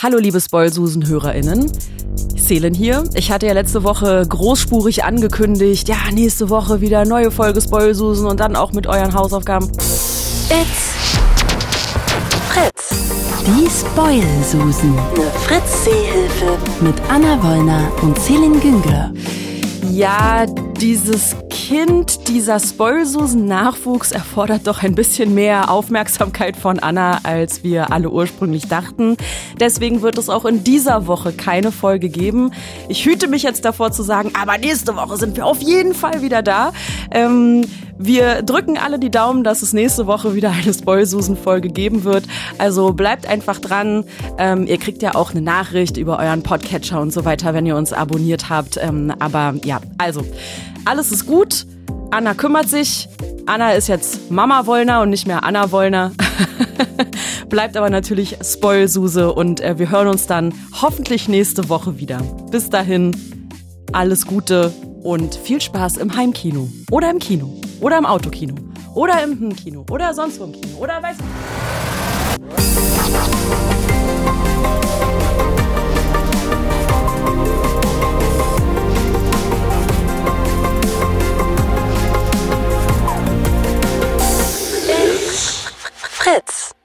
Hallo liebe Spoilsusen-HörerInnen. Selen hier. Ich hatte ja letzte Woche großspurig angekündigt, ja, nächste Woche wieder neue Folge Spoilsusen und dann auch mit euren Hausaufgaben. It's Fritz. Die Spoilsusen. Eine Fritz-Seehilfe. Mit Anna Wollner und Celine Güngler. Ja, dieses Kind, dieser Spoilsusen-Nachwuchs erfordert doch ein bisschen mehr Aufmerksamkeit von Anna, als wir alle ursprünglich dachten. Deswegen wird es auch in dieser Woche keine Folge geben. Ich hüte mich jetzt davor zu sagen, aber nächste Woche sind wir auf jeden Fall wieder da. Ähm, wir drücken alle die Daumen, dass es nächste Woche wieder eine Spoilsusen-Folge geben wird. Also bleibt einfach dran. Ähm, ihr kriegt ja auch eine Nachricht über euren Podcatcher und so weiter, wenn ihr uns abonniert habt. Ähm, aber ja, also alles ist gut. Anna kümmert sich. Anna ist jetzt Mama Wollner und nicht mehr Anna Wollner. Bleibt aber natürlich Spoilsuse und äh, wir hören uns dann hoffentlich nächste Woche wieder. Bis dahin, alles Gute und viel Spaß im Heimkino oder im Kino oder im Autokino oder im Kino oder sonst wo im Kino oder weiß nicht. Fritz.